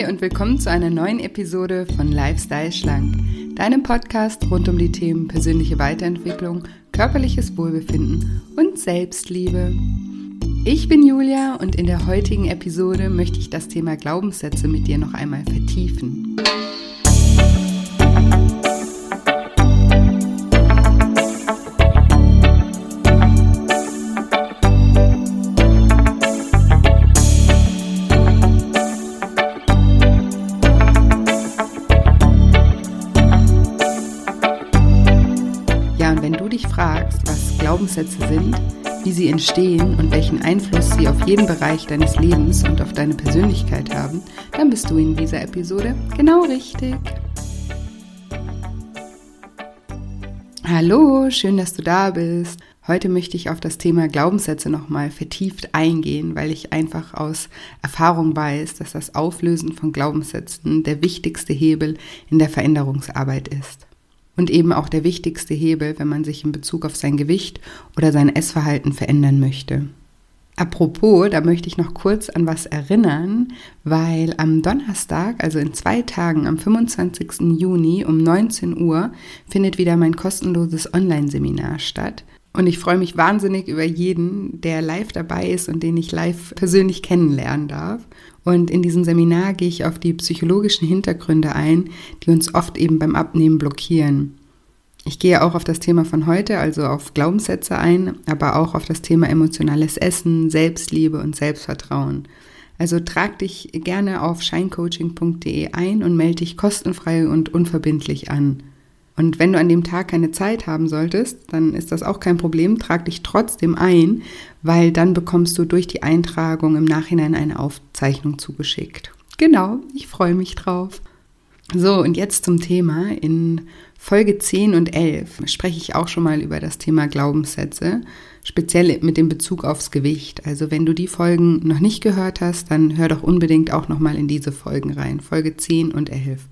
Hi und willkommen zu einer neuen Episode von Lifestyle Schlank, deinem Podcast rund um die Themen persönliche Weiterentwicklung, körperliches Wohlbefinden und Selbstliebe. Ich bin Julia und in der heutigen Episode möchte ich das Thema Glaubenssätze mit dir noch einmal vertiefen. Glaubenssätze sind, wie sie entstehen und welchen Einfluss sie auf jeden Bereich deines Lebens und auf deine Persönlichkeit haben, dann bist du in dieser Episode genau richtig. Hallo, schön, dass du da bist. Heute möchte ich auf das Thema Glaubenssätze nochmal vertieft eingehen, weil ich einfach aus Erfahrung weiß, dass das Auflösen von Glaubenssätzen der wichtigste Hebel in der Veränderungsarbeit ist und eben auch der wichtigste Hebel, wenn man sich in Bezug auf sein Gewicht oder sein Essverhalten verändern möchte. Apropos, da möchte ich noch kurz an was erinnern, weil am Donnerstag, also in zwei Tagen, am 25. Juni um 19 Uhr, findet wieder mein kostenloses Online-Seminar statt. Und ich freue mich wahnsinnig über jeden, der live dabei ist und den ich live persönlich kennenlernen darf. Und in diesem Seminar gehe ich auf die psychologischen Hintergründe ein, die uns oft eben beim Abnehmen blockieren. Ich gehe auch auf das Thema von heute, also auf Glaubenssätze ein, aber auch auf das Thema emotionales Essen, Selbstliebe und Selbstvertrauen. Also trag dich gerne auf shinecoaching.de ein und melde dich kostenfrei und unverbindlich an. Und wenn du an dem Tag keine Zeit haben solltest, dann ist das auch kein Problem. Trag dich trotzdem ein, weil dann bekommst du durch die Eintragung im Nachhinein eine Aufzeichnung zugeschickt. Genau, ich freue mich drauf. So, und jetzt zum Thema. In Folge 10 und 11 spreche ich auch schon mal über das Thema Glaubenssätze, speziell mit dem Bezug aufs Gewicht. Also wenn du die Folgen noch nicht gehört hast, dann hör doch unbedingt auch noch mal in diese Folgen rein, Folge 10 und 11.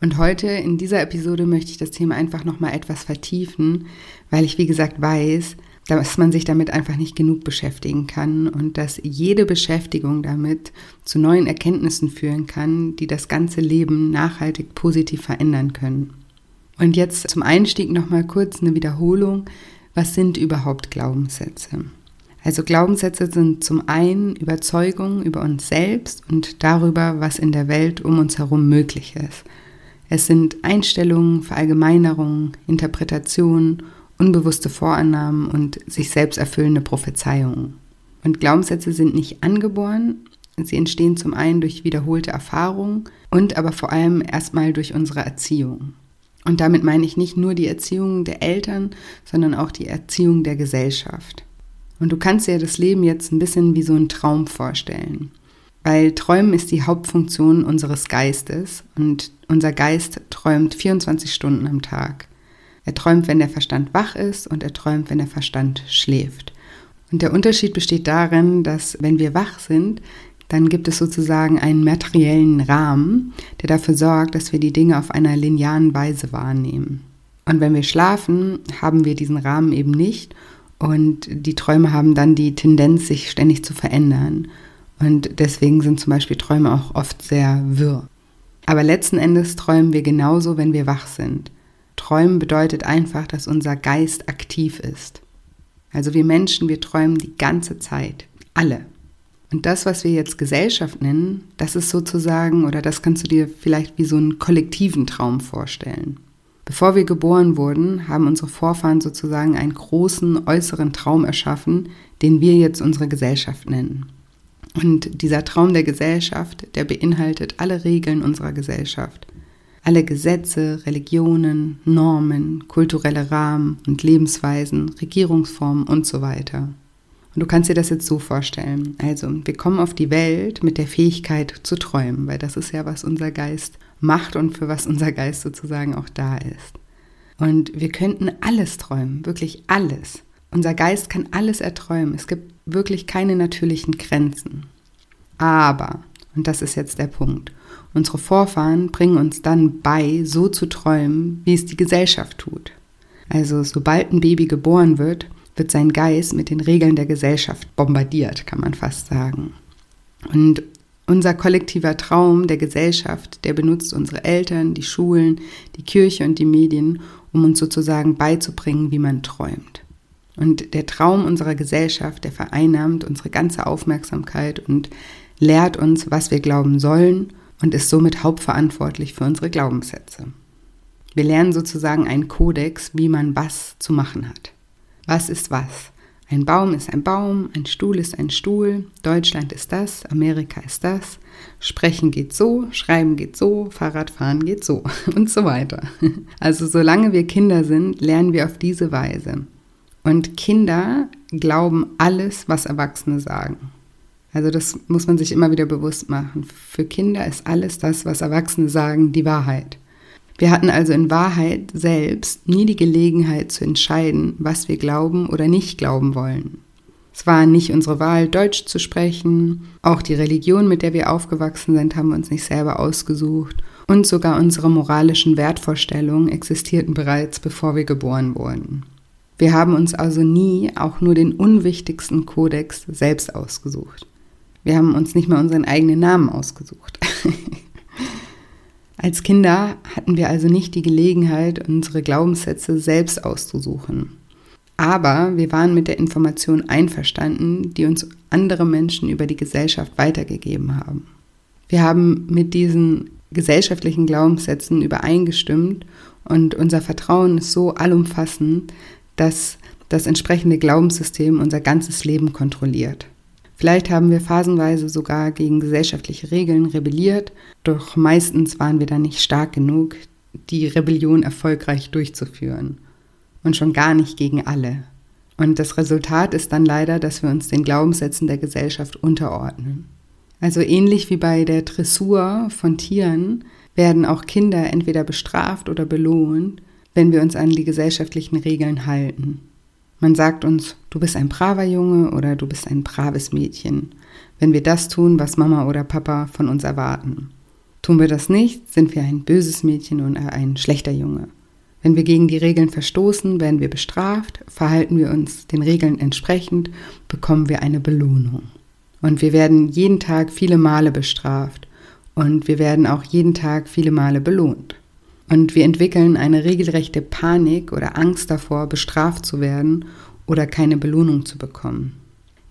Und heute in dieser Episode möchte ich das Thema einfach nochmal etwas vertiefen, weil ich wie gesagt weiß, dass man sich damit einfach nicht genug beschäftigen kann und dass jede Beschäftigung damit zu neuen Erkenntnissen führen kann, die das ganze Leben nachhaltig positiv verändern können. Und jetzt zum Einstieg nochmal kurz eine Wiederholung. Was sind überhaupt Glaubenssätze? Also Glaubenssätze sind zum einen Überzeugungen über uns selbst und darüber, was in der Welt um uns herum möglich ist. Es sind Einstellungen, Verallgemeinerungen, Interpretationen, unbewusste Vorannahmen und sich selbst erfüllende Prophezeiungen. Und Glaubenssätze sind nicht angeboren, sie entstehen zum einen durch wiederholte Erfahrungen und aber vor allem erstmal durch unsere Erziehung. Und damit meine ich nicht nur die Erziehung der Eltern, sondern auch die Erziehung der Gesellschaft. Und du kannst dir das Leben jetzt ein bisschen wie so ein Traum vorstellen. Weil Träumen ist die Hauptfunktion unseres Geistes und unser Geist träumt 24 Stunden am Tag. Er träumt, wenn der Verstand wach ist und er träumt, wenn der Verstand schläft. Und der Unterschied besteht darin, dass wenn wir wach sind, dann gibt es sozusagen einen materiellen Rahmen, der dafür sorgt, dass wir die Dinge auf einer linearen Weise wahrnehmen. Und wenn wir schlafen, haben wir diesen Rahmen eben nicht und die Träume haben dann die Tendenz, sich ständig zu verändern. Und deswegen sind zum Beispiel Träume auch oft sehr wirr. Aber letzten Endes träumen wir genauso, wenn wir wach sind. Träumen bedeutet einfach, dass unser Geist aktiv ist. Also wir Menschen, wir träumen die ganze Zeit. Alle. Und das, was wir jetzt Gesellschaft nennen, das ist sozusagen, oder das kannst du dir vielleicht wie so einen kollektiven Traum vorstellen. Bevor wir geboren wurden, haben unsere Vorfahren sozusagen einen großen äußeren Traum erschaffen, den wir jetzt unsere Gesellschaft nennen. Und dieser Traum der Gesellschaft, der beinhaltet alle Regeln unserer Gesellschaft. Alle Gesetze, Religionen, Normen, kulturelle Rahmen und Lebensweisen, Regierungsformen und so weiter. Und du kannst dir das jetzt so vorstellen. Also, wir kommen auf die Welt mit der Fähigkeit zu träumen, weil das ist ja, was unser Geist macht und für was unser Geist sozusagen auch da ist. Und wir könnten alles träumen, wirklich alles. Unser Geist kann alles erträumen. Es gibt wirklich keine natürlichen Grenzen. Aber, und das ist jetzt der Punkt, unsere Vorfahren bringen uns dann bei, so zu träumen, wie es die Gesellschaft tut. Also sobald ein Baby geboren wird, wird sein Geist mit den Regeln der Gesellschaft bombardiert, kann man fast sagen. Und Unser kollektiver Traum der Gesellschaft, der benutzt unsere Eltern, die Schulen, die Kirche und die Medien, um uns sozusagen beizubringen, wie man träumt. Und der Traum unserer Gesellschaft, der vereinnahmt unsere ganze Aufmerksamkeit und lehrt uns, was wir glauben sollen und ist somit hauptverantwortlich für unsere Glaubenssätze. Wir lernen sozusagen einen Kodex, wie man was zu machen hat. Was ist was? Ein Baum ist ein Baum, ein Stuhl ist ein Stuhl, Deutschland ist das, Amerika ist das, Sprechen geht so, Schreiben geht so, Fahrradfahren geht so und so weiter. Also solange wir Kinder sind, lernen wir auf diese Weise. Und Kinder glauben alles, was Erwachsene sagen. Also das muss man sich immer wieder bewusst machen. Für Kinder ist alles das, was Erwachsene sagen, die Wahrheit. Wir hatten also in Wahrheit selbst nie die Gelegenheit zu entscheiden, was wir glauben oder nicht glauben wollen. Es war nicht unsere Wahl, Deutsch zu sprechen. Auch die Religion, mit der wir aufgewachsen sind, haben wir uns nicht selber ausgesucht. Und sogar unsere moralischen Wertvorstellungen existierten bereits, bevor wir geboren wurden. Wir haben uns also nie auch nur den unwichtigsten Kodex selbst ausgesucht. Wir haben uns nicht mal unseren eigenen Namen ausgesucht. Als Kinder hatten wir also nicht die Gelegenheit, unsere Glaubenssätze selbst auszusuchen. Aber wir waren mit der Information einverstanden, die uns andere Menschen über die Gesellschaft weitergegeben haben. Wir haben mit diesen gesellschaftlichen Glaubenssätzen übereingestimmt und unser Vertrauen ist so allumfassend, dass das entsprechende Glaubenssystem unser ganzes Leben kontrolliert. Vielleicht haben wir phasenweise sogar gegen gesellschaftliche Regeln rebelliert, doch meistens waren wir dann nicht stark genug, die Rebellion erfolgreich durchzuführen. Und schon gar nicht gegen alle. Und das Resultat ist dann leider, dass wir uns den Glaubenssätzen der Gesellschaft unterordnen. Also ähnlich wie bei der Dressur von Tieren werden auch Kinder entweder bestraft oder belohnt, wenn wir uns an die gesellschaftlichen Regeln halten. Man sagt uns, du bist ein braver Junge oder du bist ein braves Mädchen, wenn wir das tun, was Mama oder Papa von uns erwarten. Tun wir das nicht, sind wir ein böses Mädchen oder ein schlechter Junge. Wenn wir gegen die Regeln verstoßen, werden wir bestraft, verhalten wir uns den Regeln entsprechend, bekommen wir eine Belohnung. Und wir werden jeden Tag viele Male bestraft und wir werden auch jeden Tag viele Male belohnt. Und wir entwickeln eine regelrechte Panik oder Angst davor, bestraft zu werden oder keine Belohnung zu bekommen.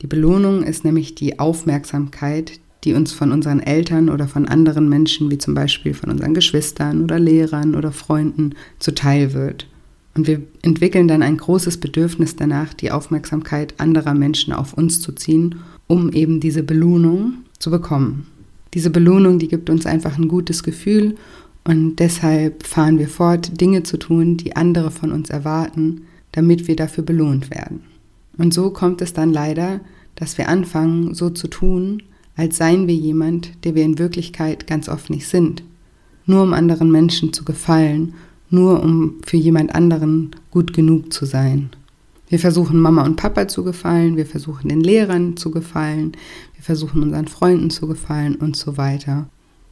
Die Belohnung ist nämlich die Aufmerksamkeit, die uns von unseren Eltern oder von anderen Menschen, wie zum Beispiel von unseren Geschwistern oder Lehrern oder Freunden, zuteil wird. Und wir entwickeln dann ein großes Bedürfnis danach, die Aufmerksamkeit anderer Menschen auf uns zu ziehen, um eben diese Belohnung zu bekommen. Diese Belohnung, die gibt uns einfach ein gutes Gefühl und deshalb fahren wir fort, Dinge zu tun, die andere von uns erwarten, damit wir dafür belohnt werden. Und so kommt es dann leider, dass wir anfangen, so zu tun, als seien wir jemand, der wir in Wirklichkeit ganz oft nicht sind. Nur um anderen Menschen zu gefallen, nur um für jemand anderen gut genug zu sein. Wir versuchen Mama und Papa zu gefallen, wir versuchen den Lehrern zu gefallen, wir versuchen unseren Freunden zu gefallen und so weiter.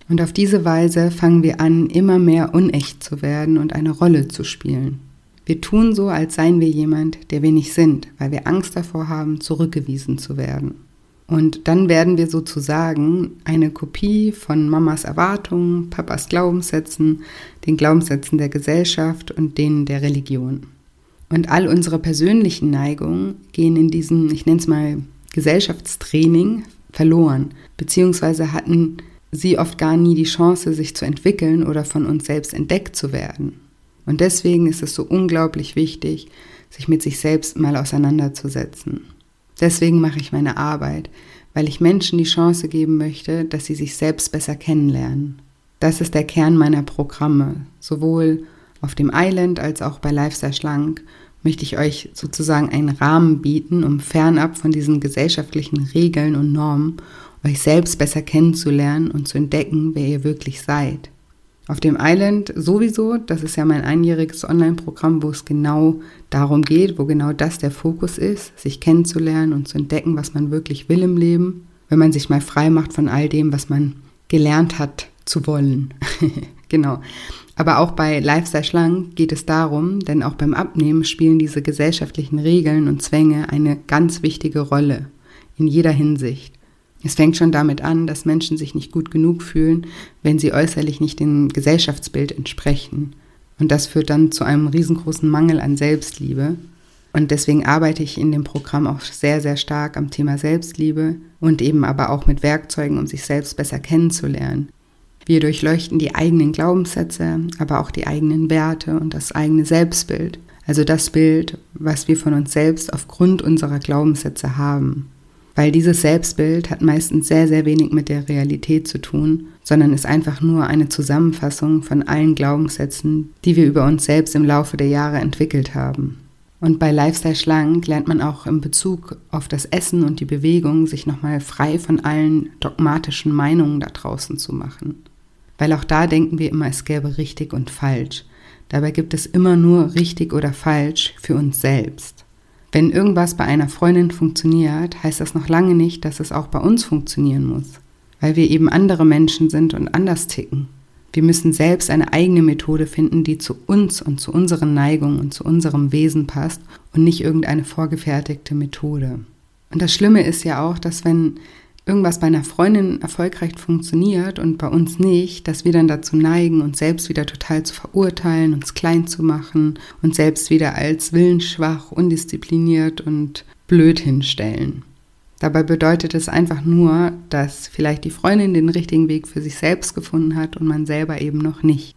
Und auf diese Weise fangen wir an, immer mehr unecht zu werden und eine Rolle zu spielen. Wir tun so, als seien wir jemand, der wir nicht sind, weil wir Angst davor haben, zurückgewiesen zu werden. Und dann werden wir sozusagen eine Kopie von Mamas Erwartungen, Papas Glaubenssätzen, den Glaubenssätzen der Gesellschaft und denen der Religion. Und all unsere persönlichen Neigungen gehen in diesem, ich nenne es mal, Gesellschaftstraining verloren, beziehungsweise hatten sie oft gar nie die Chance, sich zu entwickeln oder von uns selbst entdeckt zu werden. Und deswegen ist es so unglaublich wichtig, sich mit sich selbst mal auseinanderzusetzen. Deswegen mache ich meine Arbeit, weil ich Menschen die Chance geben möchte, dass sie sich selbst besser kennenlernen. Das ist der Kern meiner Programme. Sowohl auf dem Island als auch bei Lifestyle Schlank möchte ich euch sozusagen einen Rahmen bieten, um fernab von diesen gesellschaftlichen Regeln und Normen euch selbst besser kennenzulernen und zu entdecken, wer ihr wirklich seid. Auf dem Island sowieso, das ist ja mein einjähriges Online-Programm, wo es genau darum geht, wo genau das der Fokus ist, sich kennenzulernen und zu entdecken, was man wirklich will im Leben, wenn man sich mal frei macht von all dem, was man gelernt hat zu wollen. genau. Aber auch bei Lifestyle Schlank geht es darum, denn auch beim Abnehmen spielen diese gesellschaftlichen Regeln und Zwänge eine ganz wichtige Rolle in jeder Hinsicht. Es fängt schon damit an, dass Menschen sich nicht gut genug fühlen, wenn sie äußerlich nicht dem Gesellschaftsbild entsprechen. Und das führt dann zu einem riesengroßen Mangel an Selbstliebe. Und deswegen arbeite ich in dem Programm auch sehr, sehr stark am Thema Selbstliebe und eben aber auch mit Werkzeugen, um sich selbst besser kennenzulernen. Wir durchleuchten die eigenen Glaubenssätze, aber auch die eigenen Werte und das eigene Selbstbild. Also das Bild, was wir von uns selbst aufgrund unserer Glaubenssätze haben. Weil dieses Selbstbild hat meistens sehr, sehr wenig mit der Realität zu tun, sondern ist einfach nur eine Zusammenfassung von allen Glaubenssätzen, die wir über uns selbst im Laufe der Jahre entwickelt haben. Und bei Lifestyle Schlank lernt man auch im Bezug auf das Essen und die Bewegung sich nochmal frei von allen dogmatischen Meinungen da draußen zu machen. Weil auch da denken wir immer, es gäbe richtig und falsch. Dabei gibt es immer nur richtig oder falsch für uns selbst. Wenn irgendwas bei einer Freundin funktioniert, heißt das noch lange nicht, dass es auch bei uns funktionieren muss, weil wir eben andere Menschen sind und anders ticken. Wir müssen selbst eine eigene Methode finden, die zu uns und zu unseren Neigungen und zu unserem Wesen passt und nicht irgendeine vorgefertigte Methode. Und das Schlimme ist ja auch, dass wenn irgendwas bei einer Freundin erfolgreich funktioniert und bei uns nicht, dass wir dann dazu neigen, uns selbst wieder total zu verurteilen, uns klein zu machen und selbst wieder als willensschwach, undiszipliniert und blöd hinstellen. Dabei bedeutet es einfach nur, dass vielleicht die Freundin den richtigen Weg für sich selbst gefunden hat und man selber eben noch nicht.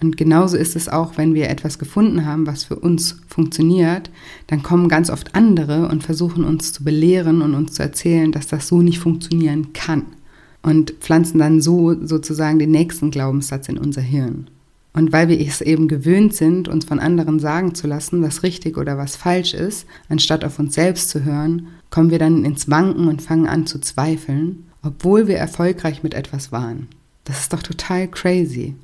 Und genauso ist es auch, wenn wir etwas gefunden haben, was für uns funktioniert, dann kommen ganz oft andere und versuchen uns zu belehren und uns zu erzählen, dass das so nicht funktionieren kann. Und pflanzen dann so sozusagen den nächsten Glaubenssatz in unser Hirn. Und weil wir es eben gewöhnt sind, uns von anderen sagen zu lassen, was richtig oder was falsch ist, anstatt auf uns selbst zu hören, kommen wir dann ins Wanken und fangen an zu zweifeln, obwohl wir erfolgreich mit etwas waren. Das ist doch total crazy.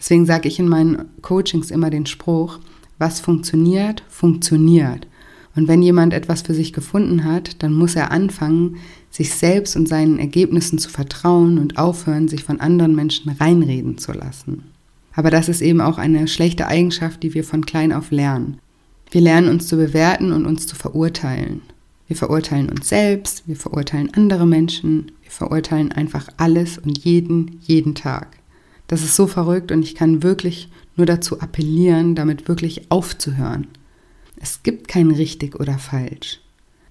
Deswegen sage ich in meinen Coachings immer den Spruch, was funktioniert, funktioniert. Und wenn jemand etwas für sich gefunden hat, dann muss er anfangen, sich selbst und seinen Ergebnissen zu vertrauen und aufhören, sich von anderen Menschen reinreden zu lassen. Aber das ist eben auch eine schlechte Eigenschaft, die wir von klein auf lernen. Wir lernen uns zu bewerten und uns zu verurteilen. Wir verurteilen uns selbst, wir verurteilen andere Menschen, wir verurteilen einfach alles und jeden, jeden Tag. Das ist so verrückt und ich kann wirklich nur dazu appellieren, damit wirklich aufzuhören. Es gibt kein richtig oder falsch.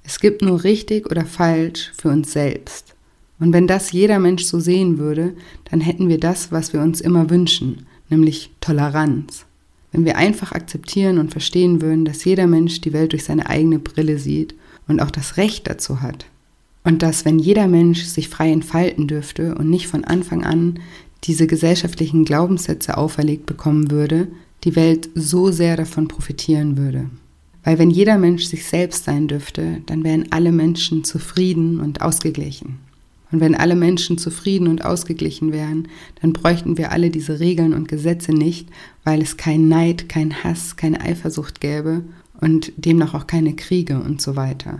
Es gibt nur richtig oder falsch für uns selbst. Und wenn das jeder Mensch so sehen würde, dann hätten wir das, was wir uns immer wünschen, nämlich Toleranz. Wenn wir einfach akzeptieren und verstehen würden, dass jeder Mensch die Welt durch seine eigene Brille sieht und auch das Recht dazu hat. Und dass, wenn jeder Mensch sich frei entfalten dürfte und nicht von Anfang an diese gesellschaftlichen Glaubenssätze auferlegt bekommen würde, die Welt so sehr davon profitieren würde. Weil wenn jeder Mensch sich selbst sein dürfte, dann wären alle Menschen zufrieden und ausgeglichen. Und wenn alle Menschen zufrieden und ausgeglichen wären, dann bräuchten wir alle diese Regeln und Gesetze nicht, weil es keinen Neid, keinen Hass, keine Eifersucht gäbe und demnach auch keine Kriege und so weiter.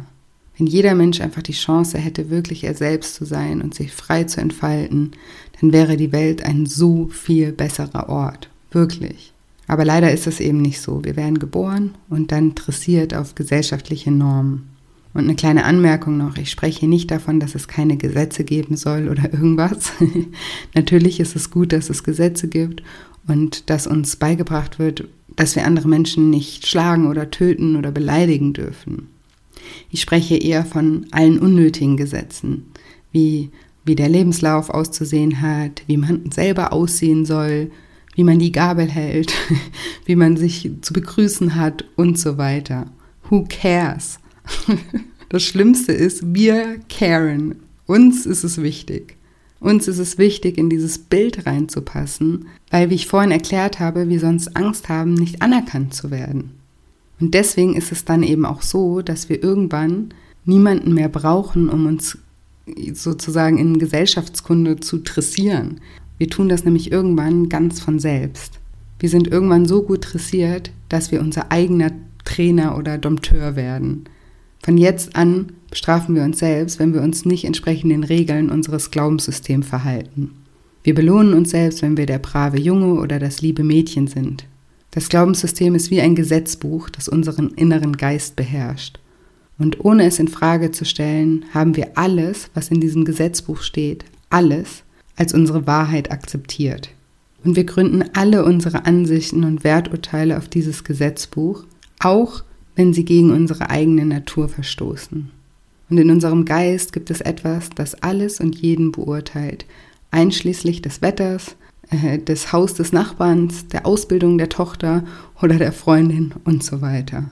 Wenn jeder Mensch einfach die Chance hätte, wirklich er selbst zu sein und sich frei zu entfalten, dann wäre die Welt ein so viel besserer Ort. Wirklich. Aber leider ist es eben nicht so. Wir werden geboren und dann dressiert auf gesellschaftliche Normen. Und eine kleine Anmerkung noch, ich spreche nicht davon, dass es keine Gesetze geben soll oder irgendwas. Natürlich ist es gut, dass es Gesetze gibt und dass uns beigebracht wird, dass wir andere Menschen nicht schlagen oder töten oder beleidigen dürfen. Ich spreche eher von allen unnötigen Gesetzen, wie wie der Lebenslauf auszusehen hat, wie man selber aussehen soll, wie man die Gabel hält, wie man sich zu begrüßen hat und so weiter. Who cares? Das Schlimmste ist, wir caren. Uns ist es wichtig. Uns ist es wichtig, in dieses Bild reinzupassen, weil, wie ich vorhin erklärt habe, wir sonst Angst haben, nicht anerkannt zu werden. Und deswegen ist es dann eben auch so, dass wir irgendwann niemanden mehr brauchen, um uns sozusagen in Gesellschaftskunde zu dressieren. Wir tun das nämlich irgendwann ganz von selbst. Wir sind irgendwann so gut dressiert, dass wir unser eigener Trainer oder Dompteur werden. Von jetzt an bestrafen wir uns selbst, wenn wir uns nicht entsprechend den Regeln unseres Glaubenssystems verhalten. Wir belohnen uns selbst, wenn wir der brave Junge oder das liebe Mädchen sind. Das Glaubenssystem ist wie ein Gesetzbuch, das unseren inneren Geist beherrscht. Und ohne es in Frage zu stellen, haben wir alles, was in diesem Gesetzbuch steht, alles als unsere Wahrheit akzeptiert. Und wir gründen alle unsere Ansichten und Werturteile auf dieses Gesetzbuch, auch wenn sie gegen unsere eigene Natur verstoßen. Und in unserem Geist gibt es etwas, das alles und jeden beurteilt, einschließlich des Wetters, äh, des Haus des Nachbarns, der Ausbildung der Tochter oder der Freundin und so weiter.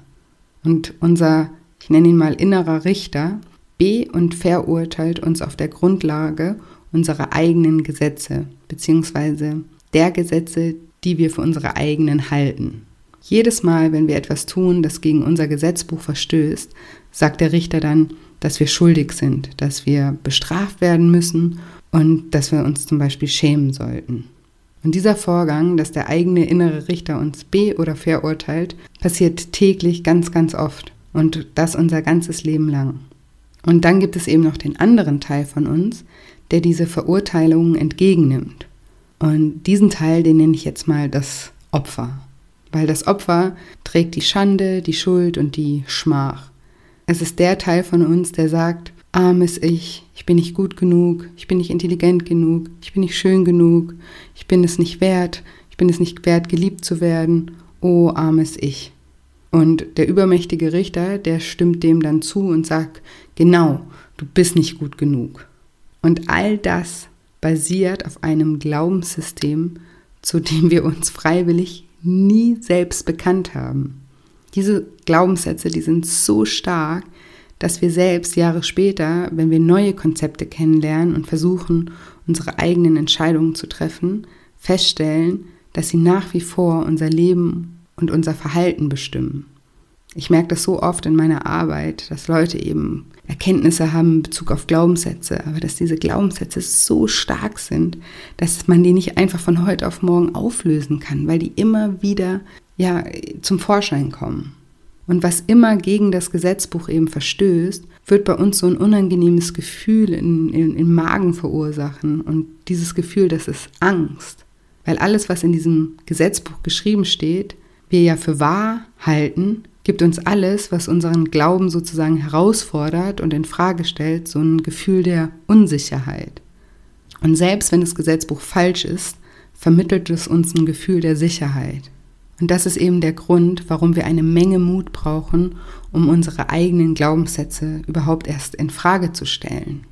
Und unser, ich nenne ihn mal innerer Richter, be- und verurteilt uns auf der Grundlage unserer eigenen Gesetze, beziehungsweise der Gesetze, die wir für unsere eigenen halten. Jedes Mal, wenn wir etwas tun, das gegen unser Gesetzbuch verstößt, sagt der Richter dann, dass wir schuldig sind, dass wir bestraft werden müssen und dass wir uns zum Beispiel schämen sollten. Und dieser Vorgang, dass der eigene innere Richter uns be- oder verurteilt, passiert täglich ganz, ganz oft und das unser ganzes Leben lang. Und dann gibt es eben noch den anderen Teil von uns, der diese Verurteilungen entgegennimmt. Und diesen Teil, den nenne ich jetzt mal das Opfer. Weil das Opfer trägt die Schande, die Schuld und die Schmach. Es ist der Teil von uns, der sagt, armes Ich, ich bin nicht gut genug, ich bin nicht intelligent genug, ich bin nicht schön genug, ich bin es nicht wert, ich bin es nicht wert, geliebt zu werden, oh armes Ich. Und der übermächtige Richter, der stimmt dem dann zu und sagt, genau, du bist nicht gut genug. Und all das basiert auf einem Glaubenssystem, zu dem wir uns freiwillig nie selbst bekannt haben. Diese Glaubenssätze, die sind so stark, dass wir selbst Jahre später, wenn wir neue Konzepte kennenlernen und versuchen, unsere eigenen Entscheidungen zu treffen, feststellen, dass sie nach wie vor unser Leben und unser Verhalten bestimmen. Ich merke das so oft in meiner Arbeit, dass Leute eben Erkenntnisse haben in Bezug auf Glaubenssätze, aber dass diese Glaubenssätze so stark sind, dass man die nicht einfach von heute auf morgen auflösen kann, weil die immer wieder ja zum Vorschein kommen. Und was immer gegen das Gesetzbuch eben verstößt, wird bei uns so ein unangenehmes Gefühl in, in, im Magen verursachen. Und dieses Gefühl, das ist Angst. Weil alles, was in diesem Gesetzbuch geschrieben steht, wir ja für wahr halten, gibt uns alles, was unseren Glauben sozusagen herausfordert und in Frage stellt, so ein Gefühl der Unsicherheit. Und selbst wenn das Gesetzbuch falsch ist, vermittelt es uns ein Gefühl der Sicherheit. Und das ist eben der Grund, warum wir eine Menge Mut brauchen, um unsere eigenen Glaubenssätze überhaupt erst in Frage zu stellen.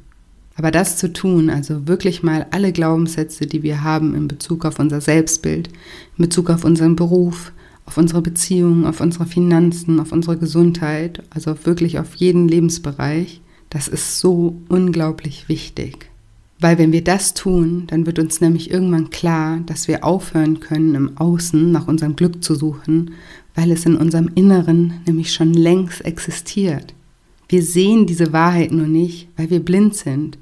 Aber das zu tun, also wirklich mal alle Glaubenssätze, die wir haben in Bezug auf unser Selbstbild, in Bezug auf unseren Beruf, auf unsere Beziehungen, auf unsere Finanzen, auf unsere Gesundheit, also wirklich auf jeden Lebensbereich, das ist so unglaublich wichtig. Weil wenn wir das tun, dann wird uns nämlich irgendwann klar, dass wir aufhören können, im Außen nach unserem Glück zu suchen, weil es in unserem Inneren nämlich schon längst existiert. Wir sehen diese Wahrheit nur nicht, weil wir blind sind.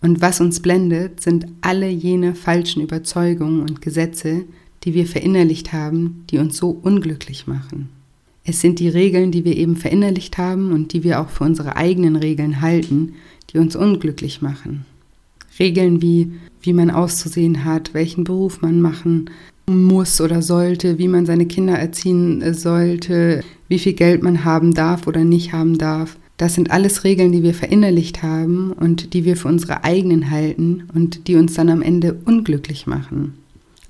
Und was uns blendet, sind alle jene falschen Überzeugungen und Gesetze, die wir verinnerlicht haben, die uns so unglücklich machen. Es sind die Regeln, die wir eben verinnerlicht haben und die wir auch für unsere eigenen Regeln halten, die uns unglücklich machen. Regeln wie, wie man auszusehen hat, welchen Beruf man machen muss oder sollte, wie man seine Kinder erziehen sollte, wie viel Geld man haben darf oder nicht haben darf. Das sind alles Regeln, die wir verinnerlicht haben und die wir für unsere eigenen halten und die uns dann am Ende unglücklich machen.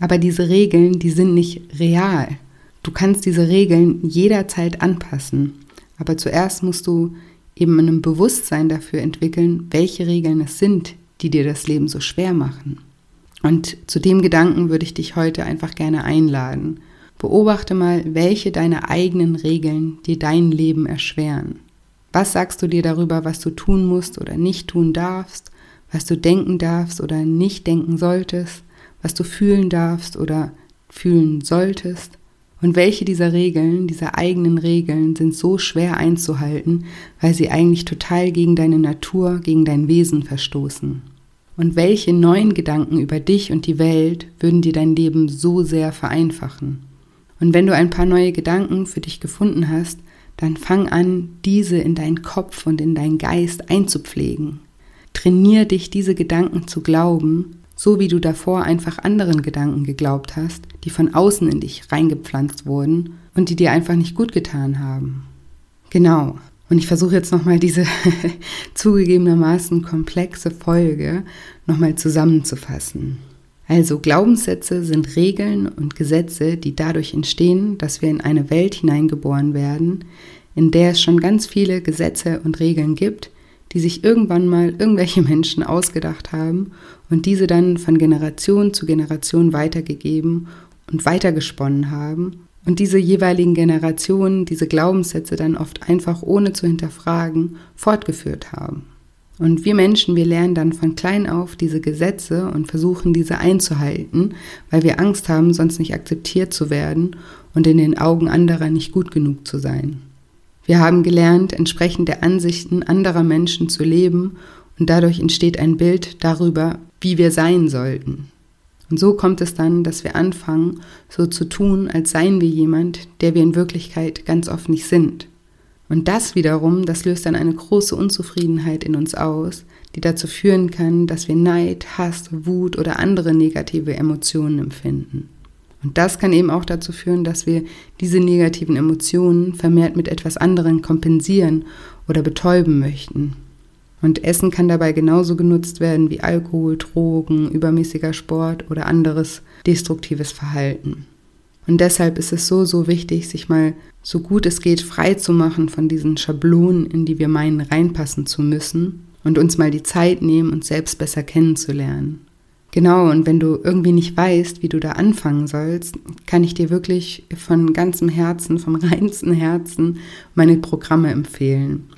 Aber diese Regeln, die sind nicht real. Du kannst diese Regeln jederzeit anpassen. Aber zuerst musst du eben ein Bewusstsein dafür entwickeln, welche Regeln es sind, die dir das Leben so schwer machen. Und zu dem Gedanken würde ich dich heute einfach gerne einladen. Beobachte mal, welche deine eigenen Regeln dir dein Leben erschweren. Was sagst du dir darüber, was du tun musst oder nicht tun darfst, was du denken darfst oder nicht denken solltest? Was du fühlen darfst oder fühlen solltest. Und welche dieser Regeln, dieser eigenen Regeln sind so schwer einzuhalten, weil sie eigentlich total gegen deine Natur, gegen dein Wesen verstoßen? Und welche neuen Gedanken über dich und die Welt würden dir dein Leben so sehr vereinfachen? Und wenn du ein paar neue Gedanken für dich gefunden hast, dann fang an, diese in deinen Kopf und in deinen Geist einzupflegen. Trainier dich, diese Gedanken zu glauben so wie du davor einfach anderen Gedanken geglaubt hast, die von außen in dich reingepflanzt wurden und die dir einfach nicht gut getan haben. Genau. Und ich versuche jetzt nochmal diese zugegebenermaßen komplexe Folge nochmal zusammenzufassen. Also Glaubenssätze sind Regeln und Gesetze, die dadurch entstehen, dass wir in eine Welt hineingeboren werden, in der es schon ganz viele Gesetze und Regeln gibt, die sich irgendwann mal irgendwelche Menschen ausgedacht haben und diese dann von Generation zu Generation weitergegeben und weitergesponnen haben und diese jeweiligen Generationen diese Glaubenssätze dann oft einfach ohne zu hinterfragen fortgeführt haben. Und wir Menschen, wir lernen dann von klein auf diese Gesetze und versuchen diese einzuhalten, weil wir Angst haben, sonst nicht akzeptiert zu werden und in den Augen anderer nicht gut genug zu sein. Wir haben gelernt, entsprechend der Ansichten anderer Menschen zu leben und dadurch entsteht ein Bild darüber, wie wir sein sollten. Und so kommt es dann, dass wir anfangen, so zu tun, als seien wir jemand, der wir in Wirklichkeit ganz oft nicht sind. Und das wiederum, das löst dann eine große Unzufriedenheit in uns aus, die dazu führen kann, dass wir Neid, Hass, Wut oder andere negative Emotionen empfinden. Und das kann eben auch dazu führen, dass wir diese negativen Emotionen vermehrt mit etwas anderem kompensieren oder betäuben möchten. Und Essen kann dabei genauso genutzt werden wie Alkohol, Drogen, übermäßiger Sport oder anderes destruktives Verhalten. Und deshalb ist es so, so wichtig, sich mal so gut es geht frei zu machen von diesen Schablonen, in die wir meinen, reinpassen zu müssen und uns mal die Zeit nehmen, uns selbst besser kennenzulernen. Genau, und wenn du irgendwie nicht weißt, wie du da anfangen sollst, kann ich dir wirklich von ganzem Herzen, vom reinsten Herzen meine Programme empfehlen.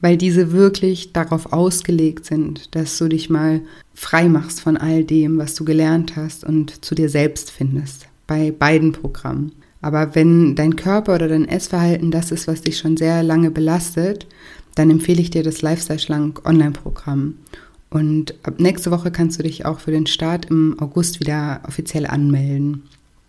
Weil diese wirklich darauf ausgelegt sind, dass du dich mal frei machst von all dem, was du gelernt hast und zu dir selbst findest. Bei beiden Programmen. Aber wenn dein Körper oder dein Essverhalten das ist, was dich schon sehr lange belastet, dann empfehle ich dir das Lifestyle Schlank Online-Programm. Und ab nächste Woche kannst du dich auch für den Start im August wieder offiziell anmelden.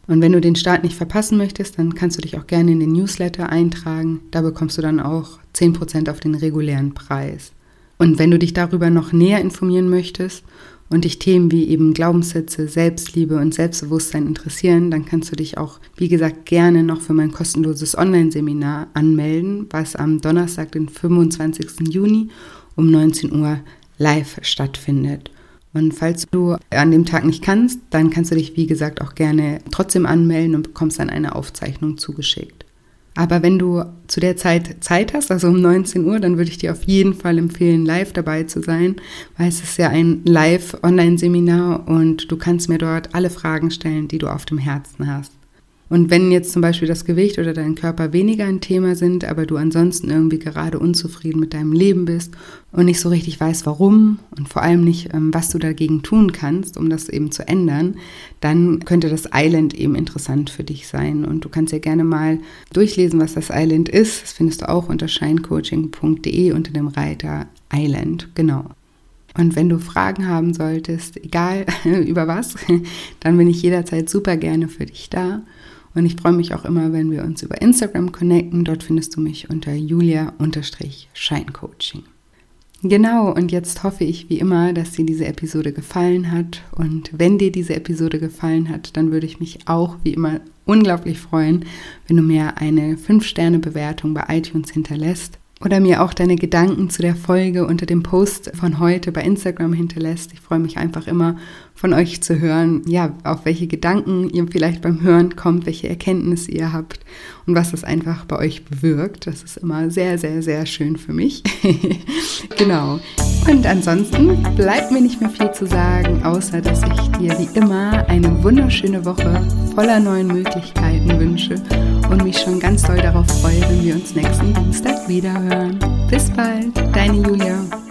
Und wenn du den Start nicht verpassen möchtest, dann kannst du dich auch gerne in den Newsletter eintragen. Da bekommst du dann auch 10% auf den regulären Preis. Und wenn du dich darüber noch näher informieren möchtest und dich Themen wie eben Glaubenssätze, Selbstliebe und Selbstbewusstsein interessieren, dann kannst du dich auch, wie gesagt, gerne noch für mein kostenloses Online-Seminar anmelden, was am Donnerstag, den 25. Juni um 19 Uhr live stattfindet. Und falls du an dem Tag nicht kannst, dann kannst du dich, wie gesagt, auch gerne trotzdem anmelden und bekommst dann eine Aufzeichnung zugeschickt. Aber wenn du zu der Zeit Zeit hast, also um 19 Uhr, dann würde ich dir auf jeden Fall empfehlen, live dabei zu sein, weil es ist ja ein Live-Online-Seminar und du kannst mir dort alle Fragen stellen, die du auf dem Herzen hast. Und wenn jetzt zum Beispiel das Gewicht oder dein Körper weniger ein Thema sind, aber du ansonsten irgendwie gerade unzufrieden mit deinem Leben bist und nicht so richtig weißt, warum und vor allem nicht, ähm, was du dagegen tun kannst, um das eben zu ändern, dann könnte das Island eben interessant für dich sein. Und du kannst ja gerne mal durchlesen, was das Island ist. Das findest du auch unter shinecoaching.de unter dem Reiter Island. Genau. Und wenn du Fragen haben solltest, egal über was, dann bin ich jederzeit super gerne für dich da. Und ich freue mich auch immer, wenn wir uns über Instagram connecten. Dort findest du mich unter julia-scheincoaching. Genau, und jetzt hoffe ich wie immer, dass dir diese Episode gefallen hat. Und wenn dir diese Episode gefallen hat, dann würde ich mich auch wie immer unglaublich freuen, wenn du mir eine 5-Sterne-Bewertung bei iTunes hinterlässt oder mir auch deine Gedanken zu der Folge unter dem Post von heute bei Instagram hinterlässt. Ich freue mich einfach immer von euch zu hören, ja, auf welche Gedanken ihr vielleicht beim Hören kommt, welche Erkenntnisse ihr habt und was das einfach bei euch bewirkt. Das ist immer sehr, sehr, sehr schön für mich. genau. Und ansonsten bleibt mir nicht mehr viel zu sagen, außer dass ich dir wie immer eine wunderschöne Woche voller neuen Möglichkeiten wünsche und mich schon ganz doll darauf freue, wenn wir uns nächsten Dienstag wiederhören. Bis bald, deine Julia.